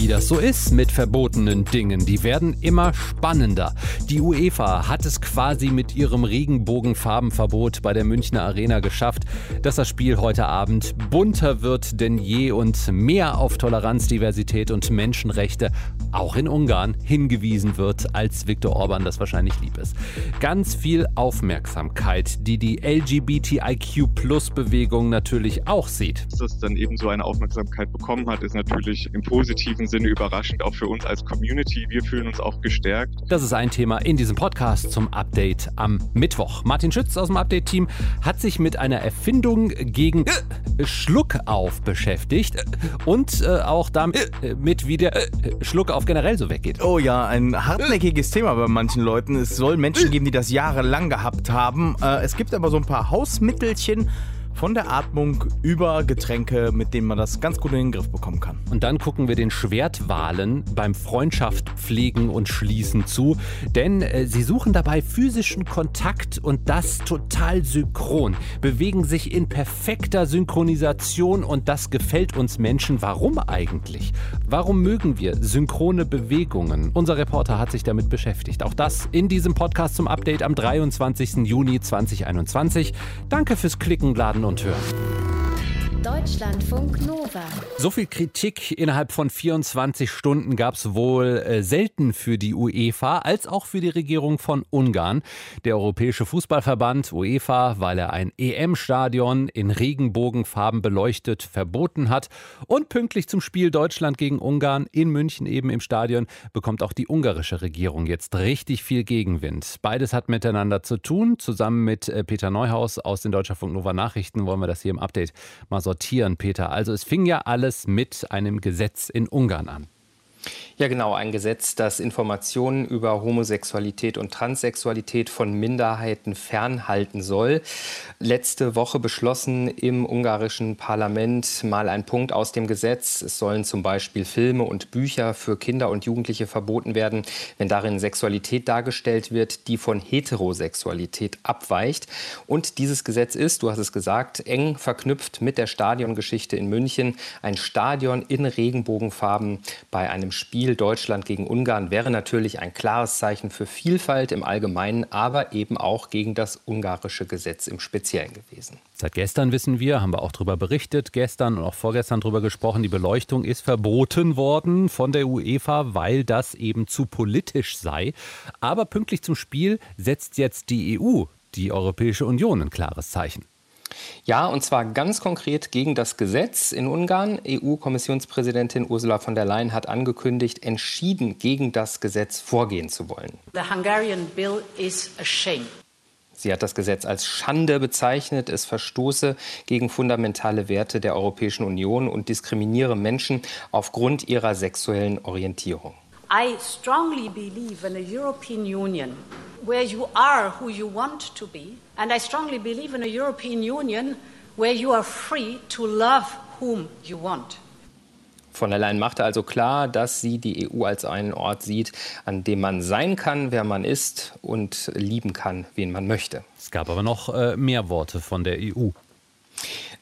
Wie das so ist mit verbotenen Dingen, die werden immer spannender. Die UEFA hat es quasi mit ihrem Regenbogenfarbenverbot bei der Münchner Arena geschafft, dass das Spiel heute Abend bunter wird denn je und mehr auf Toleranz, Diversität und Menschenrechte auch in Ungarn hingewiesen wird, als Viktor Orban das wahrscheinlich lieb ist. Ganz viel Aufmerksamkeit, die die LGBTIQ-Plus-Bewegung natürlich auch sieht. Dass es dann eben so eine Aufmerksamkeit bekommen hat, ist natürlich im positiven Sinne überraschend, auch für uns als Community. Wir fühlen uns auch gestärkt. Das ist ein Thema in diesem Podcast zum Update am Mittwoch. Martin Schütz aus dem Update-Team hat sich mit einer Erfindung gegen Schluckauf beschäftigt und äh, auch damit, äh, wie der Schluckauf generell so weggeht. Oh ja, ein hartnäckiges Thema bei manchen Leuten. Es soll Menschen geben, die das jahrelang gehabt haben. Äh, es gibt aber so ein paar Hausmittelchen, von der Atmung über Getränke, mit denen man das ganz gut in den Griff bekommen kann. Und dann gucken wir den Schwertwahlen beim Freundschaft pflegen und schließen zu, denn äh, sie suchen dabei physischen Kontakt und das total synchron, bewegen sich in perfekter Synchronisation und das gefällt uns Menschen. Warum eigentlich? Warum mögen wir synchrone Bewegungen? Unser Reporter hat sich damit beschäftigt. Auch das in diesem Podcast zum Update am 23. Juni 2021. Danke fürs Klicken, Laden und Hören. Deutschlandfunk Nova. So viel Kritik innerhalb von 24 Stunden gab es wohl äh, selten für die UEFA als auch für die Regierung von Ungarn. Der Europäische Fußballverband UEFA, weil er ein EM-Stadion in Regenbogenfarben beleuchtet verboten hat. Und pünktlich zum Spiel Deutschland gegen Ungarn in München eben im Stadion bekommt auch die ungarische Regierung jetzt richtig viel Gegenwind. Beides hat miteinander zu tun. Zusammen mit äh, Peter Neuhaus aus den Deutschlandfunk Nova Nachrichten wollen wir das hier im Update mal so sortieren, Peter. Also es fing ja alles mit einem Gesetz in Ungarn an. Ja, genau, ein Gesetz, das Informationen über Homosexualität und Transsexualität von Minderheiten fernhalten soll. Letzte Woche beschlossen im ungarischen Parlament mal ein Punkt aus dem Gesetz. Es sollen zum Beispiel Filme und Bücher für Kinder und Jugendliche verboten werden, wenn darin Sexualität dargestellt wird, die von Heterosexualität abweicht. Und dieses Gesetz ist, du hast es gesagt, eng verknüpft mit der Stadiongeschichte in München. Ein Stadion in Regenbogenfarben bei einem Spiel Deutschland gegen Ungarn wäre natürlich ein klares Zeichen für Vielfalt im Allgemeinen, aber eben auch gegen das ungarische Gesetz im Speziellen gewesen. Seit gestern wissen wir, haben wir auch darüber berichtet, gestern und auch vorgestern darüber gesprochen, die Beleuchtung ist verboten worden von der UEFA, weil das eben zu politisch sei. Aber pünktlich zum Spiel setzt jetzt die EU, die Europäische Union, ein klares Zeichen. Ja, und zwar ganz konkret gegen das Gesetz in Ungarn. EU-Kommissionspräsidentin Ursula von der Leyen hat angekündigt, entschieden gegen das Gesetz vorgehen zu wollen. The Hungarian bill is a shame. Sie hat das Gesetz als Schande bezeichnet. Es verstoße gegen fundamentale Werte der Europäischen Union und diskriminiere Menschen aufgrund ihrer sexuellen Orientierung. I strongly believe in a European Union where you are who you want to be. And I strongly believe in a European Union where you are free to love whom you want. Von der Leyen machte also klar, dass sie die EU als einen Ort sieht, an dem man sein kann, wer man ist und lieben kann, wen man möchte. Es gab aber noch äh, mehr Worte von der EU.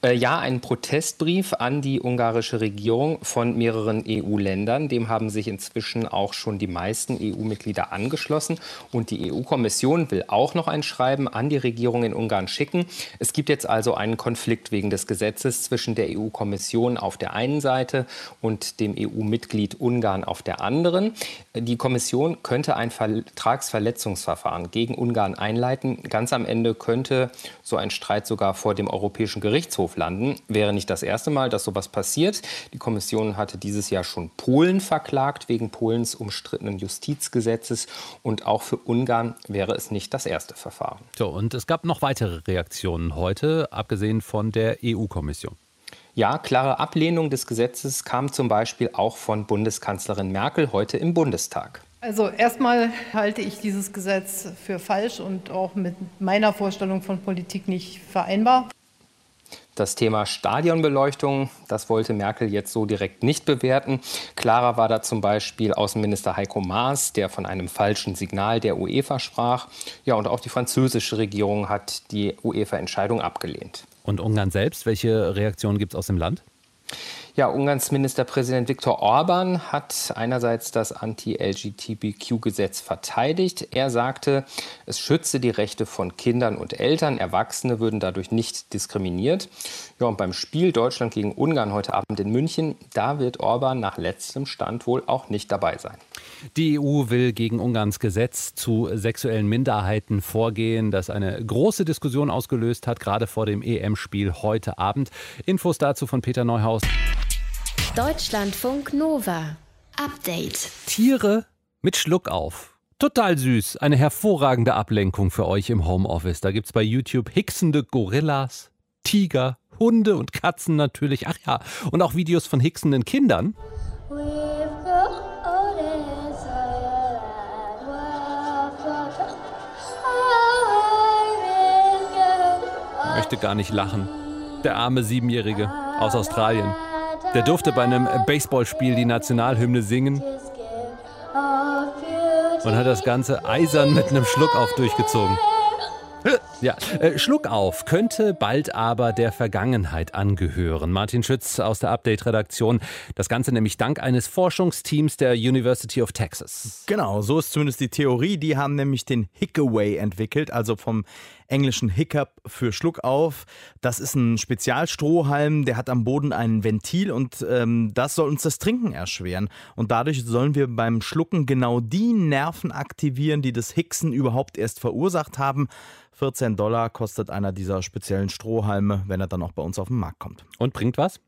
Äh, ja, ein Protestbrief an die ungarische Regierung von mehreren EU-Ländern. Dem haben sich inzwischen auch schon die meisten EU-Mitglieder angeschlossen. Und die EU-Kommission will auch noch ein Schreiben an die Regierung in Ungarn schicken. Es gibt jetzt also einen Konflikt wegen des Gesetzes zwischen der EU-Kommission auf der einen Seite und dem EU-Mitglied Ungarn auf der anderen. Die Kommission könnte ein Vertragsverletzungsverfahren gegen Ungarn einleiten. Ganz am Ende könnte so ein Streit sogar vor dem Europäischen Gerichtshof landen. Wäre nicht das erste Mal, dass sowas passiert. Die Kommission hatte dieses Jahr schon Polen verklagt wegen Polens umstrittenen Justizgesetzes. Und auch für Ungarn wäre es nicht das erste Verfahren. So, und es gab noch weitere Reaktionen heute, abgesehen von der EU-Kommission. Ja, klare Ablehnung des Gesetzes kam zum Beispiel auch von Bundeskanzlerin Merkel heute im Bundestag. Also erstmal halte ich dieses Gesetz für falsch und auch mit meiner Vorstellung von Politik nicht vereinbar. Das Thema Stadionbeleuchtung, das wollte Merkel jetzt so direkt nicht bewerten. Klarer war da zum Beispiel Außenminister Heiko Maas, der von einem falschen Signal der UEFA sprach. Ja, und auch die französische Regierung hat die UEFA-Entscheidung abgelehnt. Und Ungarn selbst, welche Reaktionen gibt es aus dem Land? Ja, Ungarns Ministerpräsident Viktor Orban hat einerseits das Anti-LGBTQ-Gesetz verteidigt. Er sagte, es schütze die Rechte von Kindern und Eltern. Erwachsene würden dadurch nicht diskriminiert. Ja, und beim Spiel Deutschland gegen Ungarn heute Abend in München, da wird Orban nach letztem Stand wohl auch nicht dabei sein. Die EU will gegen Ungarns Gesetz zu sexuellen Minderheiten vorgehen, das eine große Diskussion ausgelöst hat, gerade vor dem EM-Spiel heute Abend. Infos dazu von Peter Neuhaus. Deutschlandfunk Nova. Update. Tiere mit Schluck auf. Total süß. Eine hervorragende Ablenkung für euch im Homeoffice. Da gibt es bei YouTube hicksende Gorillas, Tiger, Hunde und Katzen natürlich. Ach ja, und auch Videos von hicksenden Kindern. Möchte gar nicht lachen. Der arme Siebenjährige aus Australien. Der durfte bei einem Baseballspiel die Nationalhymne singen und hat das Ganze eisern mit einem Schluck auf durchgezogen. Ja, äh, Schluck auf könnte bald aber der Vergangenheit angehören. Martin Schütz aus der Update-Redaktion. Das Ganze nämlich dank eines Forschungsteams der University of Texas. Genau, so ist zumindest die Theorie. Die haben nämlich den Hickaway entwickelt, also vom englischen Hiccup für Schluck auf. Das ist ein Spezialstrohhalm, der hat am Boden ein Ventil und ähm, das soll uns das Trinken erschweren. Und dadurch sollen wir beim Schlucken genau die Nerven aktivieren, die das Hicksen überhaupt erst verursacht haben. 14 Dollar kostet einer dieser speziellen Strohhalme, wenn er dann auch bei uns auf den Markt kommt. Und bringt was?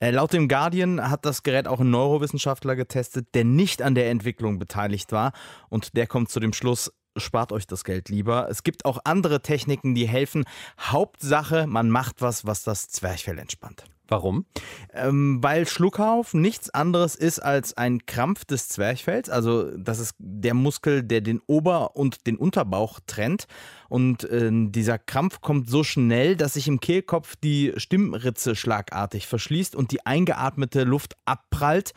Äh, laut dem Guardian hat das Gerät auch ein Neurowissenschaftler getestet, der nicht an der Entwicklung beteiligt war. Und der kommt zu dem Schluss, spart euch das Geld lieber. Es gibt auch andere Techniken, die helfen. Hauptsache, man macht was, was das Zwerchfell entspannt. Warum? Ähm, weil Schluckauf nichts anderes ist als ein Krampf des Zwerchfells. Also das ist der Muskel, der den Ober- und den Unterbauch trennt. Und äh, dieser Krampf kommt so schnell, dass sich im Kehlkopf die Stimmritze schlagartig verschließt und die eingeatmete Luft abprallt.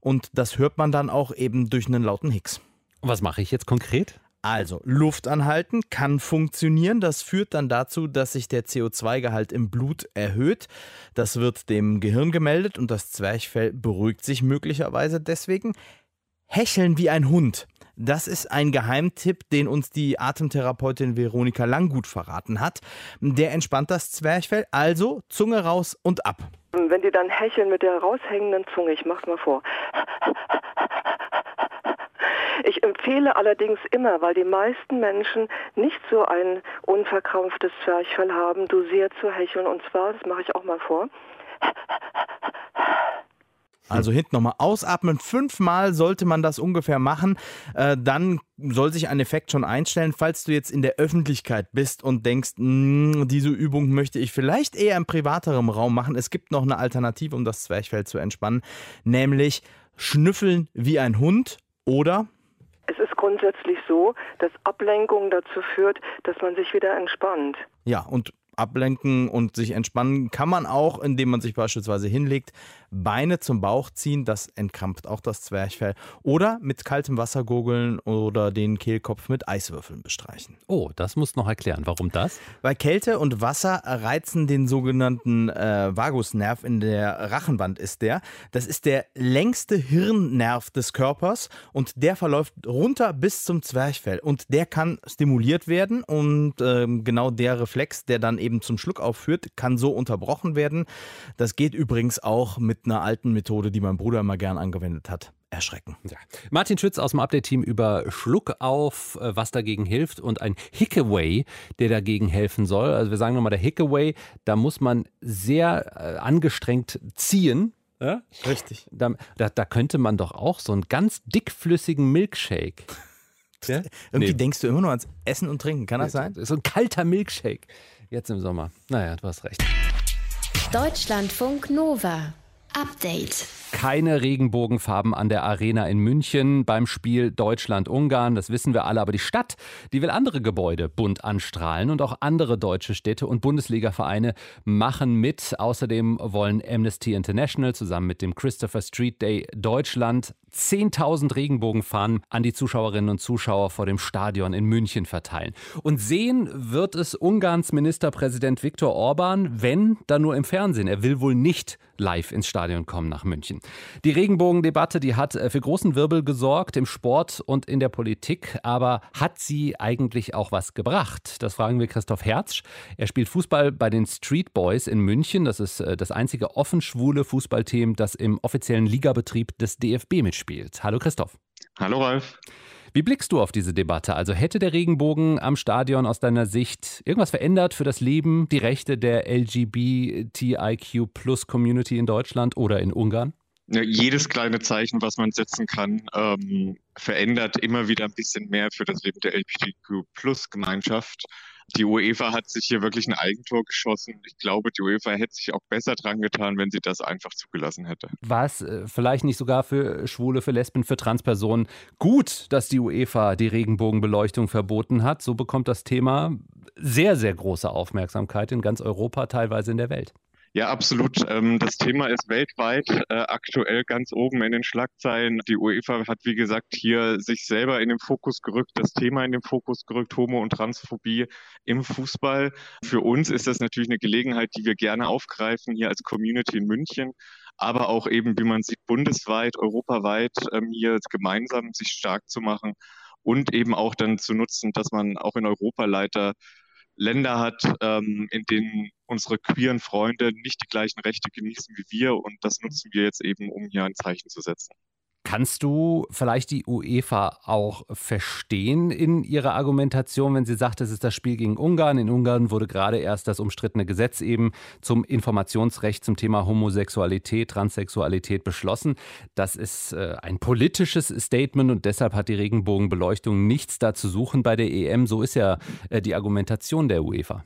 Und das hört man dann auch eben durch einen lauten Hicks. Was mache ich jetzt konkret? Also, Luft anhalten kann funktionieren. Das führt dann dazu, dass sich der CO2-Gehalt im Blut erhöht. Das wird dem Gehirn gemeldet und das Zwerchfell beruhigt sich möglicherweise deswegen. Hecheln wie ein Hund. Das ist ein Geheimtipp, den uns die Atemtherapeutin Veronika Langgut verraten hat. Der entspannt das Zwerchfell, also Zunge raus und ab. Wenn die dann hecheln mit der raushängenden Zunge, ich mach's mal vor. Ich empfehle allerdings immer, weil die meisten Menschen nicht so ein unverkrampftes Zwerchfell haben, dosiert zu hecheln. Und zwar, das mache ich auch mal vor. Also hinten nochmal ausatmen. Fünfmal sollte man das ungefähr machen. Äh, dann soll sich ein Effekt schon einstellen. Falls du jetzt in der Öffentlichkeit bist und denkst, mh, diese Übung möchte ich vielleicht eher im privateren Raum machen. Es gibt noch eine Alternative, um das Zwerchfell zu entspannen. Nämlich schnüffeln wie ein Hund oder grundsätzlich so, dass Ablenkung dazu führt, dass man sich wieder entspannt. Ja, und ablenken und sich entspannen kann man auch, indem man sich beispielsweise hinlegt, Beine zum Bauch ziehen, das entkrampft auch das Zwerchfell. Oder mit kaltem Wasser gurgeln oder den Kehlkopf mit Eiswürfeln bestreichen. Oh, das muss noch erklären. Warum das? Weil Kälte und Wasser reizen den sogenannten äh, Vagusnerv in der Rachenwand ist der. Das ist der längste Hirnnerv des Körpers und der verläuft runter bis zum Zwerchfell und der kann stimuliert werden und äh, genau der Reflex, der dann eben zum Schluck aufführt, kann so unterbrochen werden. Das geht übrigens auch mit einer alten Methode, die mein Bruder immer gern angewendet hat. Erschrecken. Ja. Martin Schütz aus dem Update-Team über Schluck auf, äh, was dagegen hilft und ein Hickaway, der dagegen helfen soll. Also wir sagen nochmal, der Hickaway, da muss man sehr äh, angestrengt ziehen, ja? Richtig. Da, da, da, könnte man doch auch so einen ganz dickflüssigen Milkshake. Ja? Irgendwie nee. denkst du immer nur ans Essen und Trinken, kann das sein? So ein kalter Milkshake. Jetzt im Sommer. Naja, du hast recht. Deutschlandfunk Nova. Update. Keine Regenbogenfarben an der Arena in München beim Spiel Deutschland-Ungarn. Das wissen wir alle. Aber die Stadt, die will andere Gebäude bunt anstrahlen und auch andere deutsche Städte und Bundesliga-Vereine machen mit. Außerdem wollen Amnesty International zusammen mit dem Christopher Street Day Deutschland 10.000 Regenbogenfahnen an die Zuschauerinnen und Zuschauer vor dem Stadion in München verteilen. Und sehen wird es Ungarns Ministerpräsident Viktor Orban, wenn, dann nur im Fernsehen. Er will wohl nicht live ins Stadion kommen nach München. Die Regenbogendebatte, die hat äh, für großen Wirbel gesorgt im Sport und in der Politik. Aber hat sie eigentlich auch was gebracht? Das fragen wir Christoph Herzsch. Er spielt Fußball bei den Street Boys in München. Das ist äh, das einzige offen schwule Fußballteam, das im offiziellen Ligabetrieb des DFB mitspielt. Hallo Christoph. Hallo Ralf. Wie blickst du auf diese Debatte? Also hätte der Regenbogen am Stadion aus deiner Sicht irgendwas verändert für das Leben, die Rechte der LGBTIQ-Plus-Community in Deutschland oder in Ungarn? Ja, jedes kleine Zeichen, was man setzen kann, ähm, verändert immer wieder ein bisschen mehr für das Leben der LGBTQ-Plus-Gemeinschaft. Die UEFA hat sich hier wirklich ein Eigentor geschossen. Ich glaube, die UEFA hätte sich auch besser dran getan, wenn sie das einfach zugelassen hätte. War es äh, vielleicht nicht sogar für Schwule, für Lesben, für Transpersonen gut, dass die UEFA die Regenbogenbeleuchtung verboten hat? So bekommt das Thema sehr, sehr große Aufmerksamkeit in ganz Europa, teilweise in der Welt. Ja, absolut. Ähm, das Thema ist weltweit äh, aktuell ganz oben in den Schlagzeilen. Die UEFA hat, wie gesagt, hier sich selber in den Fokus gerückt, das Thema in den Fokus gerückt, Homo- und Transphobie im Fußball. Für uns ist das natürlich eine Gelegenheit, die wir gerne aufgreifen hier als Community in München, aber auch eben, wie man sieht, bundesweit, europaweit ähm, hier gemeinsam sich stark zu machen und eben auch dann zu nutzen, dass man auch in Europa Leiter Länder hat, ähm, in denen unsere queeren Freunde nicht die gleichen Rechte genießen wie wir. Und das nutzen wir jetzt eben, um hier ein Zeichen zu setzen. Kannst du vielleicht die UEFA auch verstehen in ihrer Argumentation, wenn sie sagt, es ist das Spiel gegen Ungarn? In Ungarn wurde gerade erst das umstrittene Gesetz eben zum Informationsrecht zum Thema Homosexualität, Transsexualität beschlossen. Das ist äh, ein politisches Statement und deshalb hat die Regenbogenbeleuchtung nichts da zu suchen bei der EM. So ist ja äh, die Argumentation der UEFA.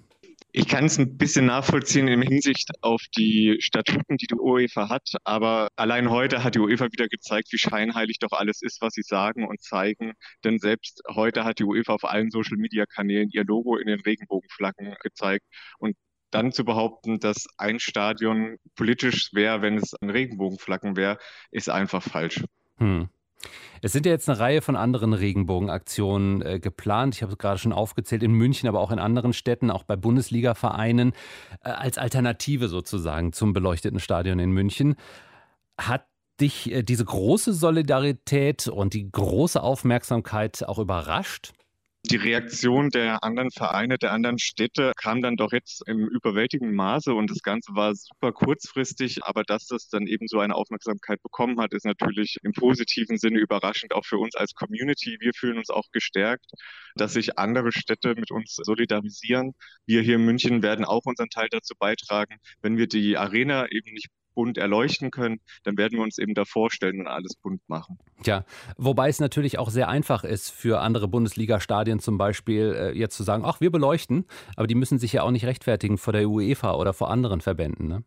Ich kann es ein bisschen nachvollziehen in Hinsicht auf die Statuten, die die UEFA hat, aber allein heute hat die UEFA wieder gezeigt, wie scheinheilig doch alles ist, was sie sagen und zeigen. Denn selbst heute hat die UEFA auf allen Social-Media-Kanälen ihr Logo in den Regenbogenflaggen gezeigt. Und dann zu behaupten, dass ein Stadion politisch wäre, wenn es ein Regenbogenflaggen wäre, ist einfach falsch. Hm. Es sind ja jetzt eine Reihe von anderen Regenbogenaktionen äh, geplant. Ich habe es gerade schon aufgezählt, in München, aber auch in anderen Städten, auch bei Bundesliga-Vereinen, äh, als Alternative sozusagen zum beleuchteten Stadion in München. Hat dich äh, diese große Solidarität und die große Aufmerksamkeit auch überrascht? Die Reaktion der anderen Vereine, der anderen Städte kam dann doch jetzt im überwältigenden Maße und das Ganze war super kurzfristig, aber dass das dann eben so eine Aufmerksamkeit bekommen hat, ist natürlich im positiven Sinne überraschend, auch für uns als Community. Wir fühlen uns auch gestärkt, dass sich andere Städte mit uns solidarisieren. Wir hier in München werden auch unseren Teil dazu beitragen, wenn wir die Arena eben nicht bunt erleuchten können, dann werden wir uns eben da vorstellen und alles bunt machen. Ja, wobei es natürlich auch sehr einfach ist für andere Bundesliga-Stadien zum Beispiel äh, jetzt zu sagen, ach, wir beleuchten, aber die müssen sich ja auch nicht rechtfertigen vor der UEFA oder vor anderen Verbänden. Ne?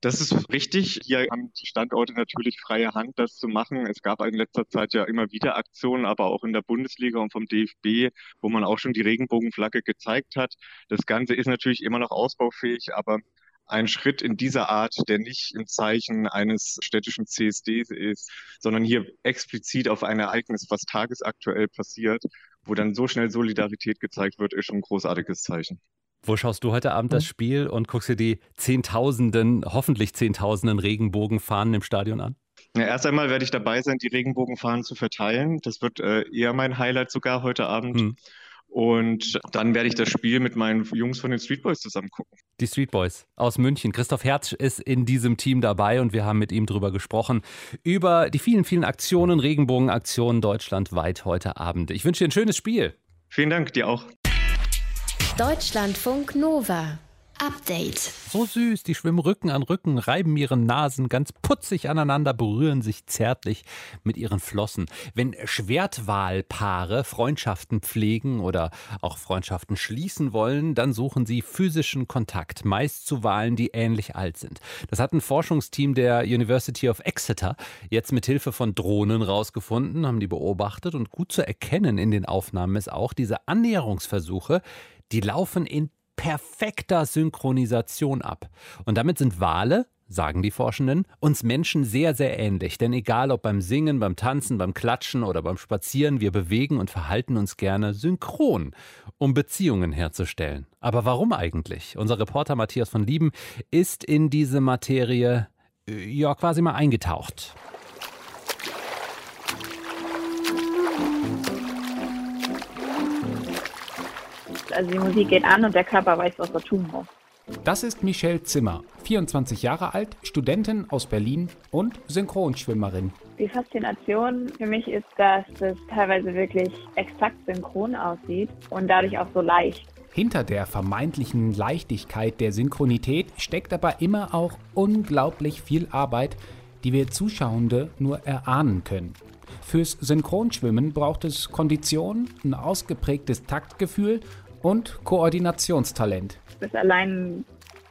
Das ist richtig. Hier haben die Standorte natürlich freie Hand, das zu machen. Es gab in letzter Zeit ja immer wieder Aktionen, aber auch in der Bundesliga und vom DFB, wo man auch schon die Regenbogenflagge gezeigt hat. Das Ganze ist natürlich immer noch ausbaufähig, aber ein Schritt in dieser Art, der nicht im Zeichen eines städtischen CSDs ist, sondern hier explizit auf ein Ereignis, was tagesaktuell passiert, wo dann so schnell Solidarität gezeigt wird, ist schon ein großartiges Zeichen. Wo schaust du heute Abend das hm? Spiel und guckst dir die Zehntausenden, hoffentlich Zehntausenden Regenbogenfahnen im Stadion an? Ja, erst einmal werde ich dabei sein, die Regenbogenfahnen zu verteilen. Das wird äh, eher mein Highlight sogar heute Abend. Hm. Und dann werde ich das Spiel mit meinen Jungs von den Street Boys zusammen gucken. Die Street Boys aus München. Christoph Herz ist in diesem Team dabei und wir haben mit ihm darüber gesprochen. Über die vielen, vielen Aktionen, Regenbogenaktionen deutschlandweit heute Abend. Ich wünsche dir ein schönes Spiel. Vielen Dank, dir auch. Deutschlandfunk Nova. Update. So süß, die schwimmen Rücken an Rücken, reiben ihren Nasen ganz putzig aneinander, berühren sich zärtlich mit ihren Flossen. Wenn Schwertwalpaare Freundschaften pflegen oder auch Freundschaften schließen wollen, dann suchen sie physischen Kontakt, meist zu Walen, die ähnlich alt sind. Das hat ein Forschungsteam der University of Exeter jetzt mit Hilfe von Drohnen rausgefunden, haben die beobachtet und gut zu erkennen in den Aufnahmen ist auch diese Annäherungsversuche, die laufen in perfekter Synchronisation ab. Und damit sind Wale, sagen die Forschenden, uns Menschen sehr, sehr ähnlich. Denn egal ob beim Singen, beim Tanzen, beim Klatschen oder beim Spazieren, wir bewegen und verhalten uns gerne synchron, um Beziehungen herzustellen. Aber warum eigentlich? Unser Reporter Matthias von Lieben ist in diese Materie äh, ja quasi mal eingetaucht. Also die Musik geht an und der Körper weiß, was er tun muss. Das ist Michelle Zimmer, 24 Jahre alt, Studentin aus Berlin und Synchronschwimmerin. Die Faszination für mich ist, dass es teilweise wirklich exakt synchron aussieht und dadurch auch so leicht. Hinter der vermeintlichen Leichtigkeit der Synchronität steckt aber immer auch unglaublich viel Arbeit, die wir Zuschauende nur erahnen können. Fürs Synchronschwimmen braucht es Kondition, ein ausgeprägtes Taktgefühl und Koordinationstalent. Das allein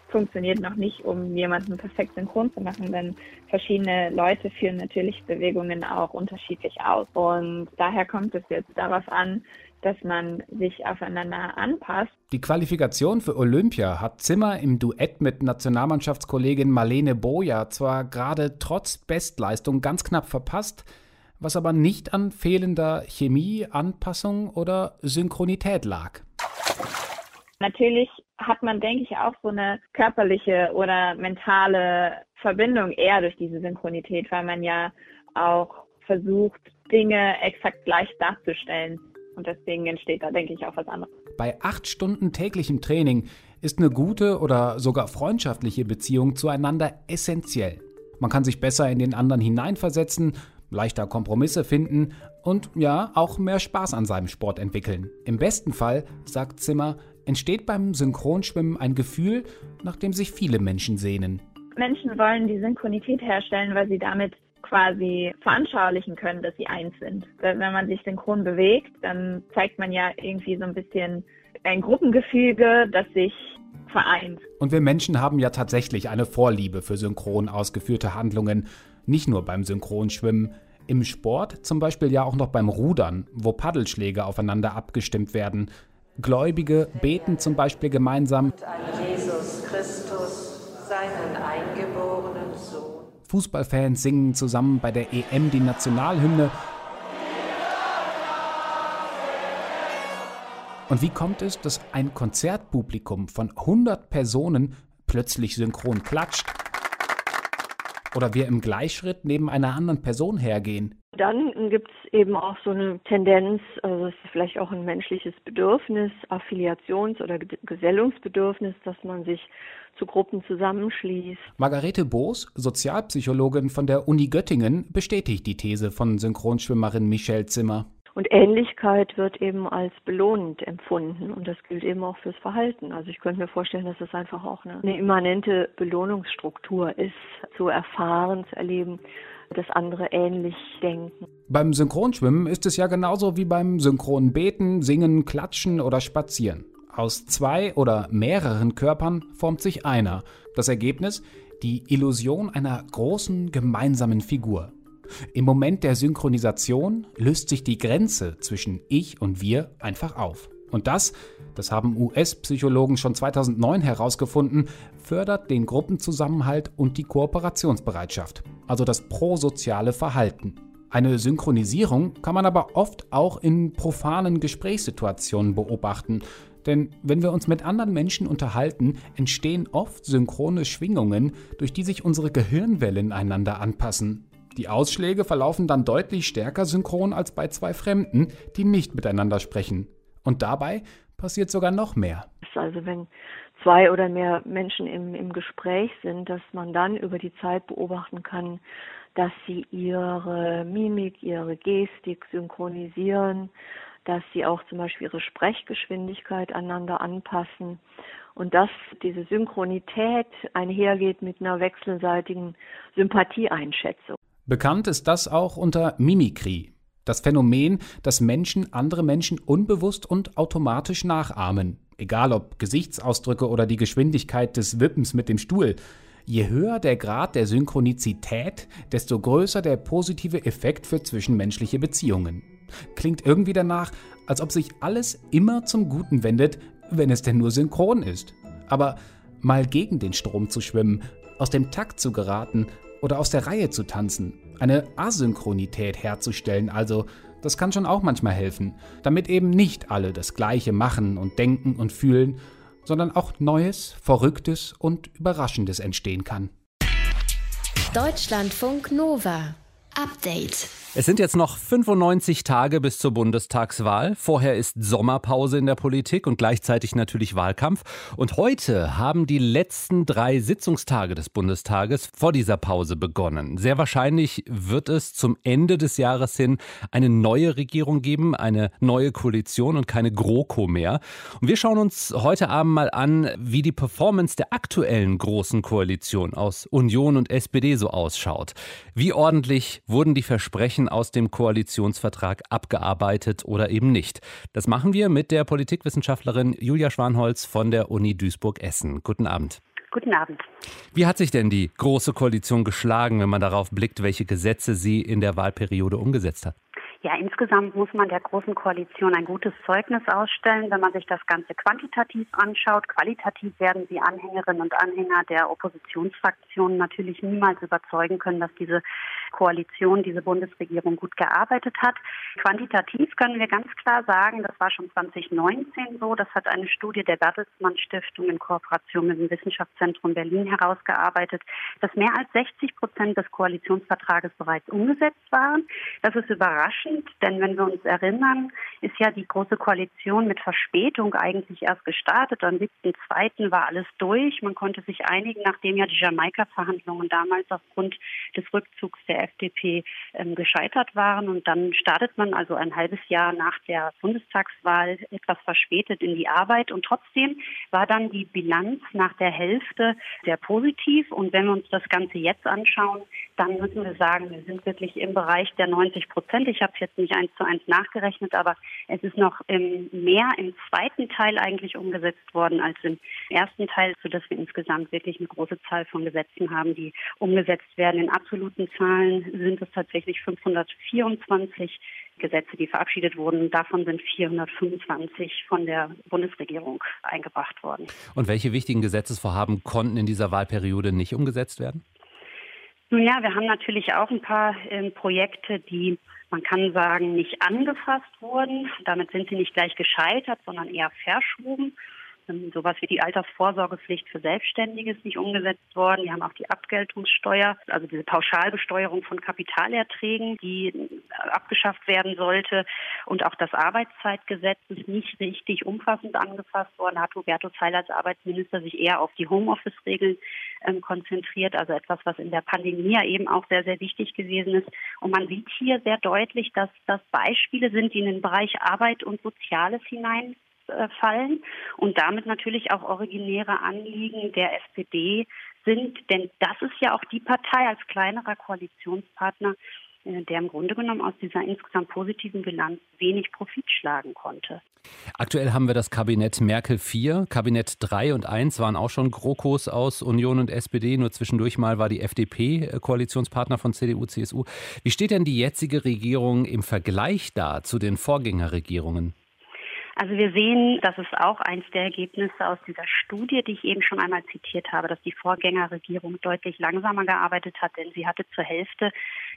funktioniert noch nicht, um jemanden perfekt synchron zu machen, denn verschiedene Leute führen natürlich Bewegungen auch unterschiedlich aus. Und daher kommt es jetzt darauf an, dass man sich aufeinander anpasst. Die Qualifikation für Olympia hat Zimmer im Duett mit Nationalmannschaftskollegin Marlene Boja zwar gerade trotz Bestleistung ganz knapp verpasst, was aber nicht an fehlender Chemie, Anpassung oder Synchronität lag. Natürlich hat man, denke ich, auch so eine körperliche oder mentale Verbindung eher durch diese Synchronität, weil man ja auch versucht, Dinge exakt gleich darzustellen. Und deswegen entsteht da, denke ich, auch was anderes. Bei acht Stunden täglichem Training ist eine gute oder sogar freundschaftliche Beziehung zueinander essentiell. Man kann sich besser in den anderen hineinversetzen, leichter Kompromisse finden und ja, auch mehr Spaß an seinem Sport entwickeln. Im besten Fall, sagt Zimmer, entsteht beim Synchronschwimmen ein Gefühl, nach dem sich viele Menschen sehnen. Menschen wollen die Synchronität herstellen, weil sie damit quasi veranschaulichen können, dass sie eins sind. Wenn man sich synchron bewegt, dann zeigt man ja irgendwie so ein bisschen ein Gruppengefüge, das sich vereint. Und wir Menschen haben ja tatsächlich eine Vorliebe für synchron ausgeführte Handlungen, nicht nur beim Synchronschwimmen. Im Sport, zum Beispiel ja auch noch beim Rudern, wo Paddelschläge aufeinander abgestimmt werden. Gläubige beten zum Beispiel gemeinsam an Jesus Christus, seinen eingeborenen Sohn. Fußballfans singen zusammen bei der EM die Nationalhymne. Und wie kommt es, dass ein Konzertpublikum von 100 Personen plötzlich synchron klatscht? Oder wir im Gleichschritt neben einer anderen Person hergehen? Dann gibt es eben auch so eine Tendenz, also es ist vielleicht auch ein menschliches Bedürfnis, Affiliations- oder Gesellungsbedürfnis, dass man sich zu Gruppen zusammenschließt. Margarete Boos, Sozialpsychologin von der Uni Göttingen, bestätigt die These von Synchronschwimmerin Michelle Zimmer. Und Ähnlichkeit wird eben als belohnend empfunden und das gilt eben auch fürs Verhalten. Also ich könnte mir vorstellen, dass es einfach auch eine, eine immanente Belohnungsstruktur ist, zu erfahren, zu erleben, dass andere ähnlich denken. Beim Synchronschwimmen ist es ja genauso wie beim Synchronbeten, Singen, Klatschen oder Spazieren. Aus zwei oder mehreren Körpern formt sich einer. Das Ergebnis? Die Illusion einer großen gemeinsamen Figur. Im Moment der Synchronisation löst sich die Grenze zwischen ich und wir einfach auf. Und das, das haben US-Psychologen schon 2009 herausgefunden, fördert den Gruppenzusammenhalt und die Kooperationsbereitschaft, also das prosoziale Verhalten. Eine Synchronisierung kann man aber oft auch in profanen Gesprächssituationen beobachten, denn wenn wir uns mit anderen Menschen unterhalten, entstehen oft synchrone Schwingungen, durch die sich unsere Gehirnwellen einander anpassen. Die Ausschläge verlaufen dann deutlich stärker synchron als bei zwei Fremden, die nicht miteinander sprechen. Und dabei passiert sogar noch mehr. Also wenn zwei oder mehr Menschen im, im Gespräch sind, dass man dann über die Zeit beobachten kann, dass sie ihre Mimik, ihre Gestik synchronisieren, dass sie auch zum Beispiel ihre Sprechgeschwindigkeit einander anpassen und dass diese Synchronität einhergeht mit einer wechselseitigen Sympathieeinschätzung. Bekannt ist das auch unter Mimikrie. Das Phänomen, dass Menschen andere Menschen unbewusst und automatisch nachahmen. Egal ob Gesichtsausdrücke oder die Geschwindigkeit des Wippens mit dem Stuhl. Je höher der Grad der Synchronizität, desto größer der positive Effekt für zwischenmenschliche Beziehungen. Klingt irgendwie danach, als ob sich alles immer zum Guten wendet, wenn es denn nur synchron ist. Aber mal gegen den Strom zu schwimmen, aus dem Takt zu geraten oder aus der Reihe zu tanzen, eine Asynchronität herzustellen, also das kann schon auch manchmal helfen, damit eben nicht alle das Gleiche machen und denken und fühlen, sondern auch Neues, Verrücktes und Überraschendes entstehen kann. Deutschlandfunk Nova. Update. Es sind jetzt noch 95 Tage bis zur Bundestagswahl. Vorher ist Sommerpause in der Politik und gleichzeitig natürlich Wahlkampf. Und heute haben die letzten drei Sitzungstage des Bundestages vor dieser Pause begonnen. Sehr wahrscheinlich wird es zum Ende des Jahres hin eine neue Regierung geben, eine neue Koalition und keine GroKo mehr. Und wir schauen uns heute Abend mal an, wie die Performance der aktuellen großen Koalition aus Union und SPD so ausschaut. Wie ordentlich wurden die Versprechen aus dem Koalitionsvertrag abgearbeitet oder eben nicht. Das machen wir mit der Politikwissenschaftlerin Julia Schwanholz von der Uni Duisburg-Essen. Guten Abend. Guten Abend. Wie hat sich denn die Große Koalition geschlagen, wenn man darauf blickt, welche Gesetze sie in der Wahlperiode umgesetzt hat? Ja, insgesamt muss man der Großen Koalition ein gutes Zeugnis ausstellen, wenn man sich das Ganze quantitativ anschaut. Qualitativ werden die Anhängerinnen und Anhänger der Oppositionsfraktionen natürlich niemals überzeugen können, dass diese Koalition, diese Bundesregierung gut gearbeitet hat. Quantitativ können wir ganz klar sagen, das war schon 2019 so. Das hat eine Studie der Bertelsmann Stiftung in Kooperation mit dem Wissenschaftszentrum Berlin herausgearbeitet, dass mehr als 60 Prozent des Koalitionsvertrages bereits umgesetzt waren. Das ist überraschend, denn wenn wir uns erinnern, ist ja die Große Koalition mit Verspätung eigentlich erst gestartet. Am 7.2. war alles durch. Man konnte sich einigen, nachdem ja die Jamaika-Verhandlungen damals aufgrund des Rückzugs der FDP ähm, gescheitert waren. Und dann startet man also ein halbes Jahr nach der Bundestagswahl etwas verspätet in die Arbeit. Und trotzdem war dann die Bilanz nach der Hälfte sehr positiv. Und wenn wir uns das Ganze jetzt anschauen, dann müssen wir sagen, wir sind wirklich im Bereich der 90 Prozent. Ich habe es jetzt nicht eins zu eins nachgerechnet, aber es ist noch im, mehr im zweiten Teil eigentlich umgesetzt worden als im ersten Teil, sodass wir insgesamt wirklich eine große Zahl von Gesetzen haben, die umgesetzt werden. In absoluten Zahlen sind es tatsächlich 524 Gesetze, die verabschiedet wurden. Davon sind 425 von der Bundesregierung eingebracht worden. Und welche wichtigen Gesetzesvorhaben konnten in dieser Wahlperiode nicht umgesetzt werden? Nun ja, wir haben natürlich auch ein paar äh, Projekte, die man kann sagen, nicht angefasst wurden. Damit sind sie nicht gleich gescheitert, sondern eher verschoben. Sowas wie die Altersvorsorgepflicht für Selbstständige ist nicht umgesetzt worden. Wir haben auch die Abgeltungssteuer, also diese Pauschalbesteuerung von Kapitalerträgen, die äh, abgeschafft werden sollte. Und auch das Arbeitszeitgesetz ist nicht richtig umfassend angefasst worden. Hat Hubertus Heil als Arbeitsminister sich eher auf die Homeoffice-Regeln ähm, konzentriert, also etwas, was in der Pandemie ja eben auch sehr, sehr wichtig gewesen ist. Und man sieht hier sehr deutlich, dass das Beispiele sind, die in den Bereich Arbeit und Soziales hinein fallen und damit natürlich auch originäre Anliegen der SPD sind. Denn das ist ja auch die Partei als kleinerer Koalitionspartner, äh, der im Grunde genommen aus dieser insgesamt positiven Bilanz wenig Profit schlagen konnte. Aktuell haben wir das Kabinett Merkel 4. Kabinett 3 und 1 waren auch schon GroKos aus Union und SPD. Nur zwischendurch mal war die FDP äh, Koalitionspartner von CDU, CSU. Wie steht denn die jetzige Regierung im Vergleich da zu den Vorgängerregierungen? Also wir sehen, das ist auch eins der Ergebnisse aus dieser Studie, die ich eben schon einmal zitiert habe, dass die Vorgängerregierung deutlich langsamer gearbeitet hat, denn sie hatte zur Hälfte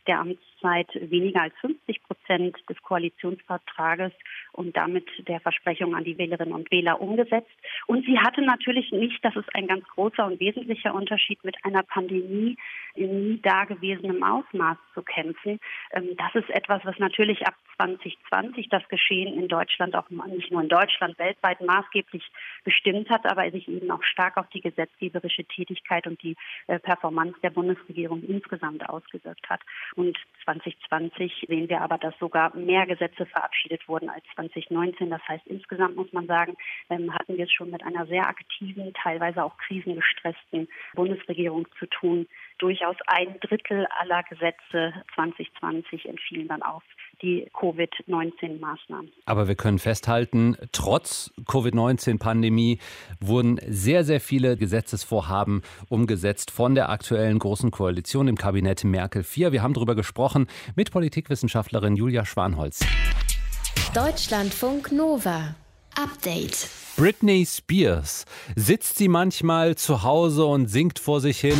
der Amtszeit weniger als 50 Prozent des Koalitionsvertrages und damit der Versprechung an die Wählerinnen und Wähler umgesetzt. Und sie hatte natürlich nicht, das ist ein ganz großer und wesentlicher Unterschied, mit einer Pandemie in nie dagewesenem Ausmaß zu kämpfen. Ähm, das ist etwas, was natürlich ab 2020 das Geschehen in Deutschland, auch nicht nur in Deutschland, weltweit maßgeblich bestimmt hat, aber sich eben auch stark auf die gesetzgeberische Tätigkeit und die äh, Performance der Bundesregierung insgesamt ausgewirkt hat. Und 2020 sehen wir aber, dass sogar mehr Gesetze verabschiedet wurden als 2019. Das heißt, insgesamt muss man sagen, ähm, hatten wir es schon mit einer sehr aktiven, teilweise auch krisengestressten Bundesregierung zu tun. Durchaus ein Drittel aller Gesetze 2020 entfielen dann auf die Covid-19-Maßnahmen. Aber wir können festhalten, trotz Covid-19-Pandemie wurden sehr, sehr viele Gesetzesvorhaben umgesetzt von der aktuellen Großen Koalition im Kabinett Merkel IV. Wir haben darüber gesprochen mit Politikwissenschaftlerin Julia Schwanholz. Deutschlandfunk Nova. Update. Britney Spears. Sitzt sie manchmal zu Hause und singt vor sich hin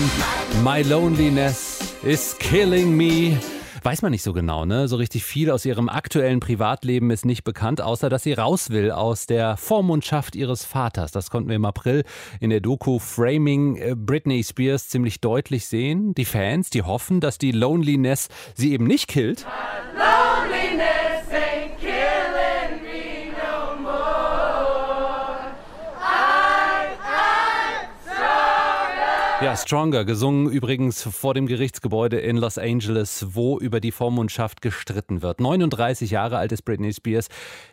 My loneliness is killing me. Weiß man nicht so genau, ne? So richtig viel aus ihrem aktuellen Privatleben ist nicht bekannt, außer dass sie raus will aus der Vormundschaft ihres Vaters. Das konnten wir im April in der Doku Framing äh, Britney Spears ziemlich deutlich sehen. Die Fans, die hoffen, dass die Loneliness sie eben nicht killt. Ja, Stronger, gesungen übrigens vor dem Gerichtsgebäude in Los Angeles, wo über die Vormundschaft gestritten wird. 39 Jahre alt ist Britney Spears.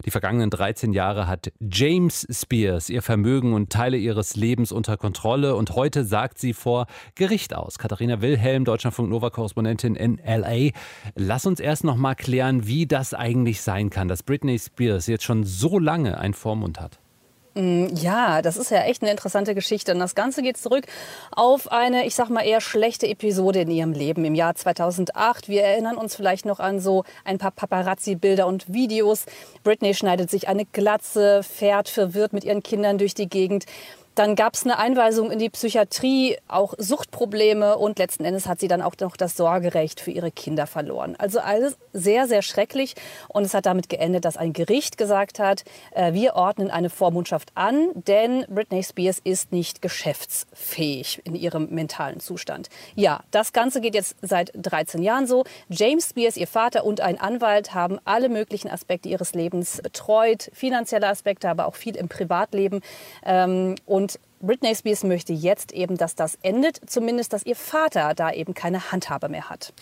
Die vergangenen 13 Jahre hat James Spears ihr Vermögen und Teile ihres Lebens unter Kontrolle und heute sagt sie vor Gericht aus. Katharina Wilhelm, Deutschlandfunk Nova Korrespondentin in LA. Lass uns erst noch mal klären, wie das eigentlich sein kann, dass Britney Spears jetzt schon so lange einen Vormund hat. Mm, Ja, das ist ja echt eine interessante Geschichte. Und das Ganze geht zurück auf eine, ich sag mal, eher schlechte Episode in ihrem Leben im Jahr 2008. Wir erinnern uns vielleicht noch an so ein paar Paparazzi-Bilder und Videos. Britney schneidet sich eine Glatze, fährt verwirrt mit ihren Kindern durch die Gegend. Dann gab es eine Einweisung in die Psychiatrie, auch Suchtprobleme und letzten Endes hat sie dann auch noch das Sorgerecht für ihre Kinder verloren. Also alles sehr, sehr schrecklich und es hat damit geendet, dass ein Gericht gesagt hat, äh, wir ordnen eine Vormundschaft an, denn Britney Spears ist nicht geschäftsfähig in ihrem mentalen Zustand. Ja, das Ganze geht jetzt seit 13 Jahren so. James Spears, ihr Vater und ein Anwalt haben alle möglichen Aspekte ihres Lebens betreut, finanzielle Aspekte, aber auch viel im Privatleben. Ähm, und Britney Spears möchte jetzt eben, dass das endet, zumindest, dass ihr Vater da eben keine Handhabe mehr hat.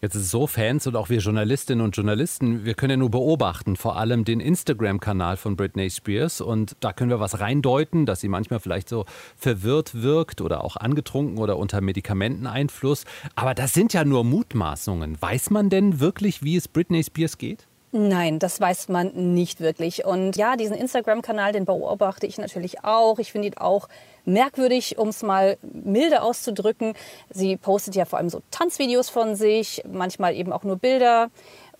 Jetzt ist es so, Fans und auch wir Journalistinnen und Journalisten, wir können ja nur beobachten, vor allem den Instagram-Kanal von Britney Spears. Und da können wir was reindeuten, dass sie manchmal vielleicht so verwirrt wirkt oder auch angetrunken oder unter Medikamenteneinfluss. Aber das sind ja nur Mutmaßungen. Weiß man denn wirklich, wie es Britney Spears geht? Nein, das weiß man nicht wirklich. Und ja, diesen Instagram-Kanal, den beobachte ich natürlich auch. Ich finde ihn auch merkwürdig, um es mal milde auszudrücken. Sie postet ja vor allem so Tanzvideos von sich, manchmal eben auch nur Bilder.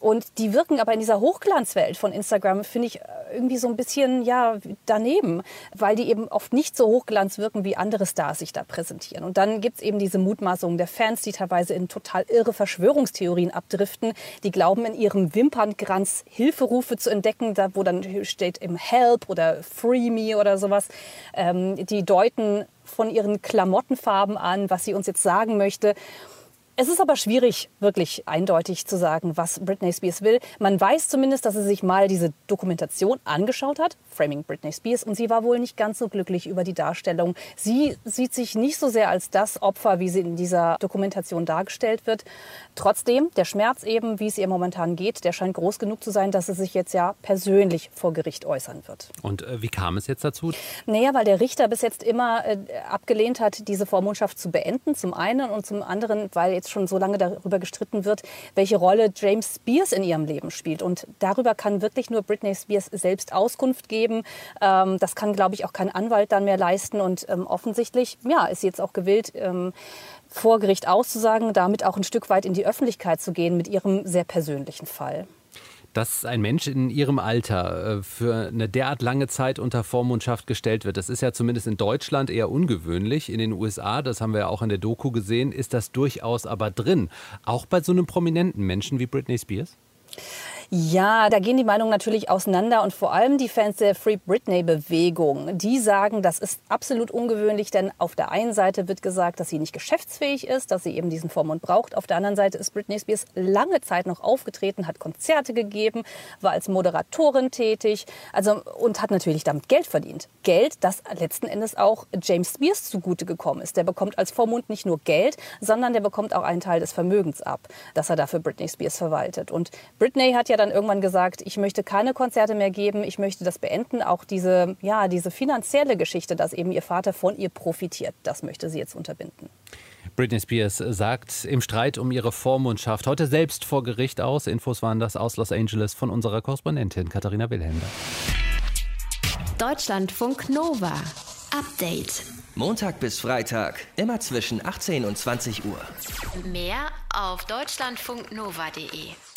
Und die wirken aber in dieser Hochglanzwelt von Instagram, finde ich, irgendwie so ein bisschen ja, daneben, weil die eben oft nicht so hochglanz wirken, wie andere Stars sich da präsentieren. Und dann gibt es eben diese Mutmaßungen der Fans, die teilweise in total irre Verschwörungstheorien abdriften. Die glauben, in ihrem Wimpernkranz Hilferufe zu entdecken, da, wo dann steht im Help oder Free Me oder sowas. Ähm, die deuten von ihren Klamottenfarben an, was sie uns jetzt sagen möchte. Es ist aber schwierig, wirklich eindeutig zu sagen, was Britney Spears will. Man weiß zumindest, dass sie sich mal diese Dokumentation angeschaut hat, Framing Britney Spears, und sie war wohl nicht ganz so glücklich über die Darstellung. Sie sieht sich nicht so sehr als das Opfer, wie sie in dieser Dokumentation dargestellt wird. Trotzdem, der Schmerz eben, wie es ihr momentan geht, der scheint groß genug zu sein, dass sie sich jetzt ja persönlich vor Gericht äußern wird. Und äh, wie kam es jetzt dazu? Naja, weil der Richter bis jetzt immer äh, abgelehnt hat, diese Vormundschaft zu beenden, zum einen und zum anderen, weil jetzt schon so lange darüber gestritten wird, welche Rolle James Spears in ihrem Leben spielt. Und darüber kann wirklich nur Britney Spears selbst Auskunft geben. Ähm, das kann, glaube ich, auch kein Anwalt dann mehr leisten. Und ähm, offensichtlich, ja, ist sie jetzt auch gewillt, ähm, vor Gericht auszusagen, damit auch ein Stück weit in die Öffentlichkeit zu gehen mit ihrem sehr persönlichen Fall. Dass ein Mensch in ihrem Alter äh, für eine derart lange Zeit unter Vormundschaft gestellt wird. Das ist ja zumindest in Deutschland eher ungewöhnlich. In den USA, das haben wir ja auch in der Doku gesehen, ist das durchaus aber drin. Auch bei so einem prominenten Menschen wie Britney Spears? Ja, da gehen die Meinungen natürlich auseinander und vor allem die Fans der Free Britney-Bewegung, die sagen, das ist absolut ungewöhnlich, denn auf der einen Seite wird gesagt, dass sie nicht geschäftsfähig ist, dass sie eben diesen Vormund braucht. Auf der anderen Seite ist Britney Spears lange Zeit noch aufgetreten, hat Konzerte gegeben, war als Moderatorin tätig also, und hat natürlich damit Geld verdient. Geld, das letzten Endes auch James Spears zugute gekommen ist. Der bekommt als Vormund nicht nur Geld, sondern der bekommt auch einen Teil des Vermögens ab, das er dafür Britney Spears verwaltet. Und Britney hat ja dann irgendwann gesagt, ich möchte keine Konzerte mehr geben, ich möchte das beenden. Auch diese, ja, diese finanzielle Geschichte, dass eben ihr Vater von ihr profitiert, das möchte sie jetzt unterbinden. Britney Spears sagt im Streit um ihre Vormundschaft heute selbst vor Gericht aus. Infos waren das aus Los Angeles von unserer Korrespondentin Katharina Wilhelmer. Deutschlandfunk Nova. Update. Montag bis Freitag, immer zwischen 18 und 20 Uhr. Mehr auf deutschlandfunknova.de.